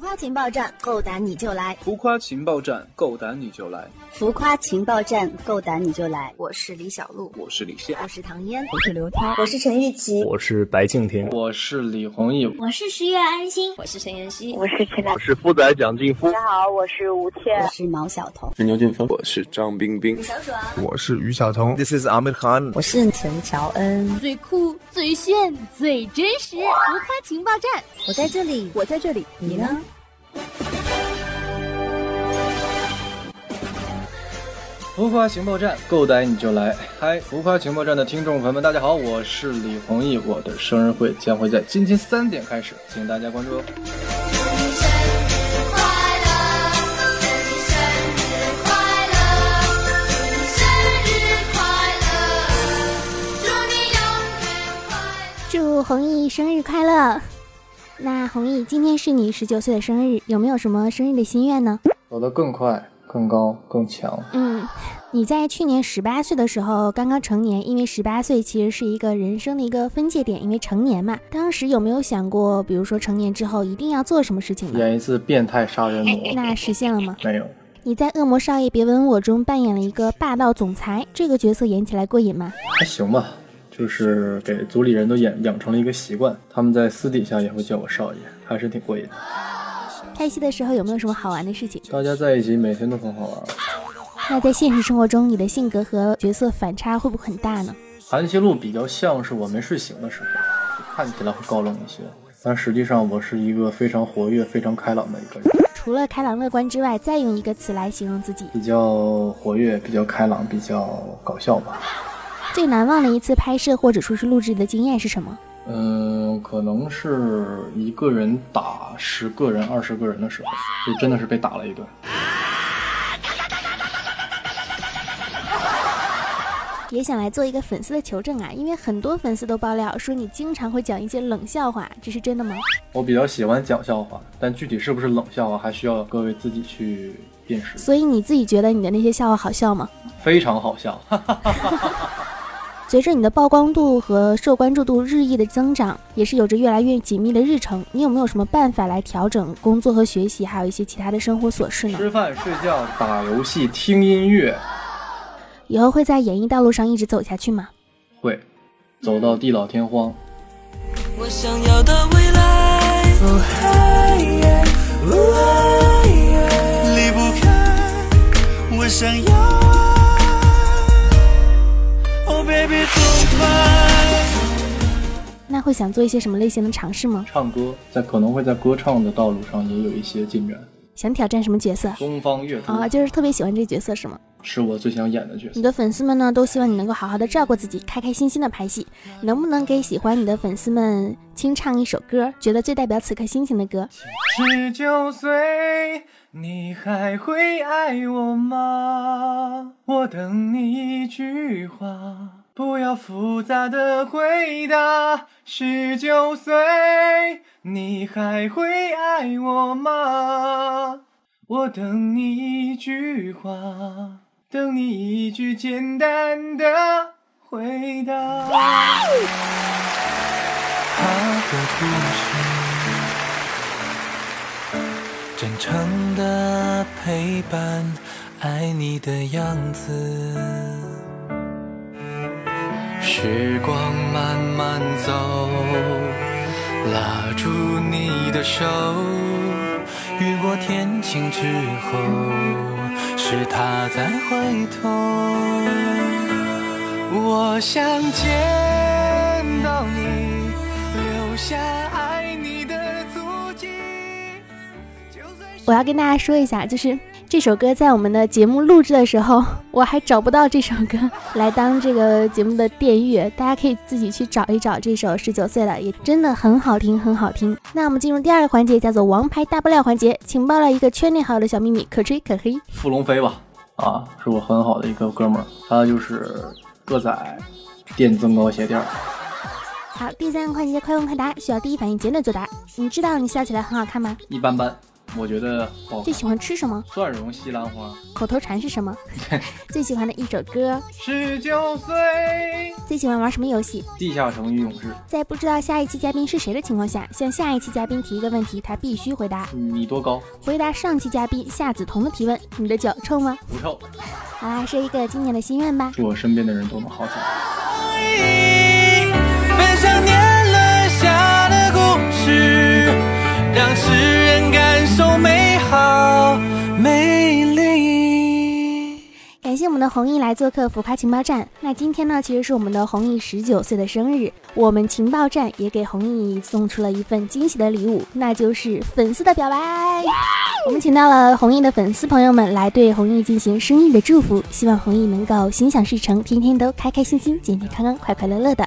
夸情报站，够胆你就来！浮夸情报站，够胆你就来！浮夸情报站，够胆你就来！我是李小璐，我是李现，我是唐嫣，我是刘涛，我是陈玉琪，我是白敬亭，我是李宏毅，我是十月安心，我是陈妍希，我是陈我是富仔蒋劲夫。大家好，我是吴倩，我是毛晓彤，是牛俊峰，我是张冰冰，小爽，我是于晓彤，This is Amir Khan，我是陈乔恩。最酷、最炫、最真实，浮夸情报站，我在这里，我在这里，你呢？浮夸情报站，够胆你就来！嗨，浮夸情报站的听众朋友们，大家好，我是李弘毅，我的生日会将会在今天三点开始，请大家关注哦。祝弘毅生日快乐！那弘毅，今天是你十九岁的生日，有没有什么生日的心愿呢？走得更快、更高、更强。嗯，你在去年十八岁的时候刚刚成年，因为十八岁其实是一个人生的一个分界点，因为成年嘛。当时有没有想过，比如说成年之后一定要做什么事情呢？演一次变态杀人魔。那实现了吗？没有。你在《恶魔少爷别吻我》中扮演了一个霸道总裁，这个角色演起来过瘾吗？还行吧。就是给组里人都养养成了一个习惯，他们在私底下也会叫我少爷，还是挺过瘾的。拍戏的时候有没有什么好玩的事情？大家在一起每天都很好玩。那在现实生活中，你的性格和角色反差会不会很大呢？韩熙路比较像是我没睡醒的时候，看起来会高冷一些，但实际上我是一个非常活跃、非常开朗的一个人。除了开朗乐观之外，再用一个词来形容自己，比较活跃、比较开朗、比较搞笑吧。最难忘的一次拍摄或者说是录制的经验是什么？嗯，可能是一个人打十个人、二十个人的时候，就真的是被打了一顿。也想来做一个粉丝的求证啊，因为很多粉丝都爆料说你经常会讲一些冷笑话，这是真的吗？我比较喜欢讲笑话，但具体是不是冷笑话，还需要各位自己去辨识。所以你自己觉得你的那些笑话好笑吗？非常好笑。随着你的曝光度和受关注度日益的增长，也是有着越来越紧密的日程。你有没有什么办法来调整工作和学习，还有一些其他的生活琐事呢？吃饭、睡觉、打游戏、听音乐。以后会在演艺道路上一直走下去吗？会，走到地老天荒。我想要的未来，离会想做一些什么类型的尝试吗？唱歌，在可能会在歌唱的道路上也有一些进展。想挑战什么角色？东方月啊，就是特别喜欢这个角色是吗？是我最想演的角色。你的粉丝们呢，都希望你能够好好的照顾自己，开开心心的拍戏。能不能给喜欢你的粉丝们清唱一首歌？觉得最代表此刻心情的歌？十九岁，你还会爱我吗？我等你一句话。不要复杂的回答。十九岁，你还会爱我吗？我等你一句话，等你一句简单的回答。他的故事，真诚的陪伴，爱你的样子。时光慢慢走，拉住你的手，雨过天晴之后，是他在回头。我想见到你，留下爱你的足迹。我要跟大家说一下，就是这首歌在我们的节目录制的时候，我还找不到这首歌 来当这个节目的电乐，大家可以自己去找一找这首《十九岁了》，也真的很好听，很好听。那我们进入第二个环节，叫做“王牌大爆料”环节，请爆料一个圈内好友的小秘密，可吹可黑。傅龙飞吧，啊，是我很好的一个哥们儿，他就是个仔电增高鞋垫。好，第三个环节快问快答，需要第一反应简短作答。你知道你笑起来很好看吗？一般般。我觉得好最喜欢吃什么？蒜蓉西兰花。口头禅是什么？最喜欢的一首歌？十九岁。最喜欢玩什么游戏？地下城与勇士。在不知道下一期嘉宾是谁的情况下，向下一期嘉宾提一个问题，他必须回答。你多高？回答上期嘉宾夏梓潼的提问：你的脚臭吗？不臭。好啦，说一个今年的心愿吧。祝我身边的人都能好起来。分享年人感受美好美丽。感谢我们的红毅来做客浮夸情报站。那今天呢，其实是我们的红毅十九岁的生日，我们情报站也给红毅送出了一份惊喜的礼物，那就是粉丝的表白。我们请到了红毅的粉丝朋友们来对红毅进行生日的祝福，希望红毅能够心想事成，天天都开开心心、健健康康、快快乐乐的。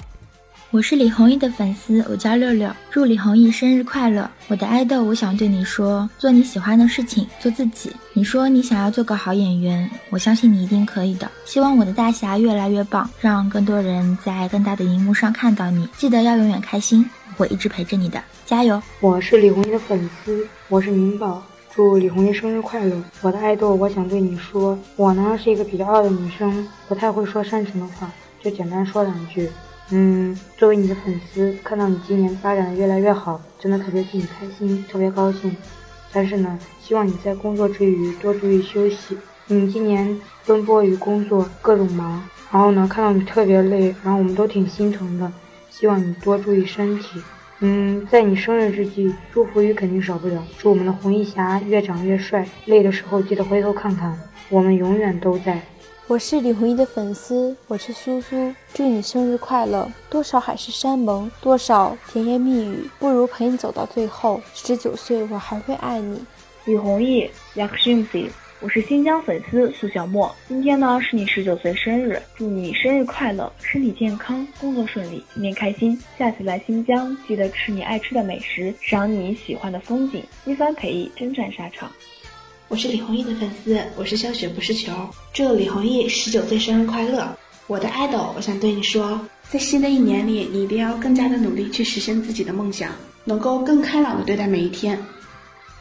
我是李弘毅的粉丝，我叫六六，祝李弘毅生日快乐！我的爱豆，我想对你说，做你喜欢的事情，做自己。你说你想要做个好演员，我相信你一定可以的。希望我的大侠越来越棒，让更多人在更大的荧幕上看到你。记得要永远开心，我会一直陪着你的，加油！我是李弘毅的粉丝，我是明宝，祝李弘毅生日快乐！我的爱豆，我想对你说，我呢是一个比较傲的女生，不太会说煽情的话，就简单说两句。嗯，作为你的粉丝，看到你今年发展的越来越好，真的特别替你开心，特别高兴。但是呢，希望你在工作之余多注意休息。你今年奔波于工作，各种忙，然后呢，看到你特别累，然后我们都挺心疼的。希望你多注意身体。嗯，在你生日之际，祝福语肯定少不了。祝我们的红衣侠越长越帅，累的时候记得回头看看，我们永远都在。我是李弘毅的粉丝，我是苏苏，祝你生日快乐！多少海誓山盟，多少甜言蜜语，不如陪你走到最后。十九岁，我还会爱你。李弘毅，Yakushimsi，我是新疆粉丝苏小莫。今天呢是你十九岁生日，祝你生日快乐，身体健康，工作顺利，天天开心。下次来新疆，记得吃你爱吃的美食，赏你喜欢的风景，一番陪意，征战沙场。我是李宏毅的粉丝，我是小雪不是球，祝李宏毅十九岁生日快乐！我的爱豆，我想对你说，在新的一年里，你一定要更加的努力去实现自己的梦想，能够更开朗的对待每一天，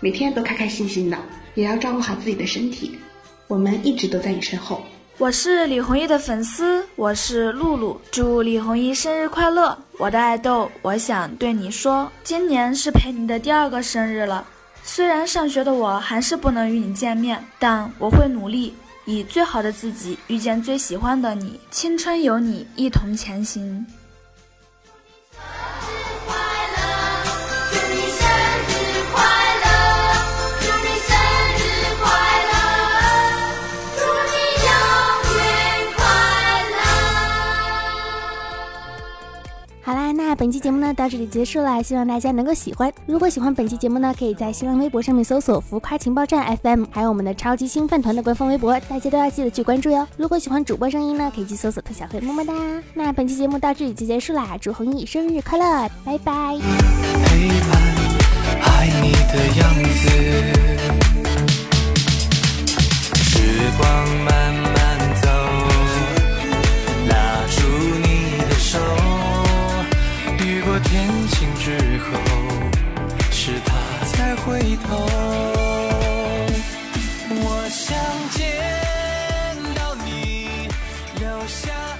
每天都开开心心的，也要照顾好自己的身体。我们一直都在你身后。我是李宏毅的粉丝，我是露露，祝李宏毅生日快乐！我的爱豆，我想对你说，今年是陪你的第二个生日了。虽然上学的我还是不能与你见面，但我会努力，以最好的自己遇见最喜欢的你。青春有你，一同前行。本期节目呢到这里结束了，希望大家能够喜欢。如果喜欢本期节目呢，可以在新浪微博上面搜索“浮夸情报站 FM”，还有我们的超级星饭团的官方微博，大家都要记得去关注哟。如果喜欢主播声音呢，可以去搜索特小黑，么么哒。那本期节目到这里就结束啦，祝红毅生日快乐，拜拜。陪伴爱你的样子，时光慢慢我想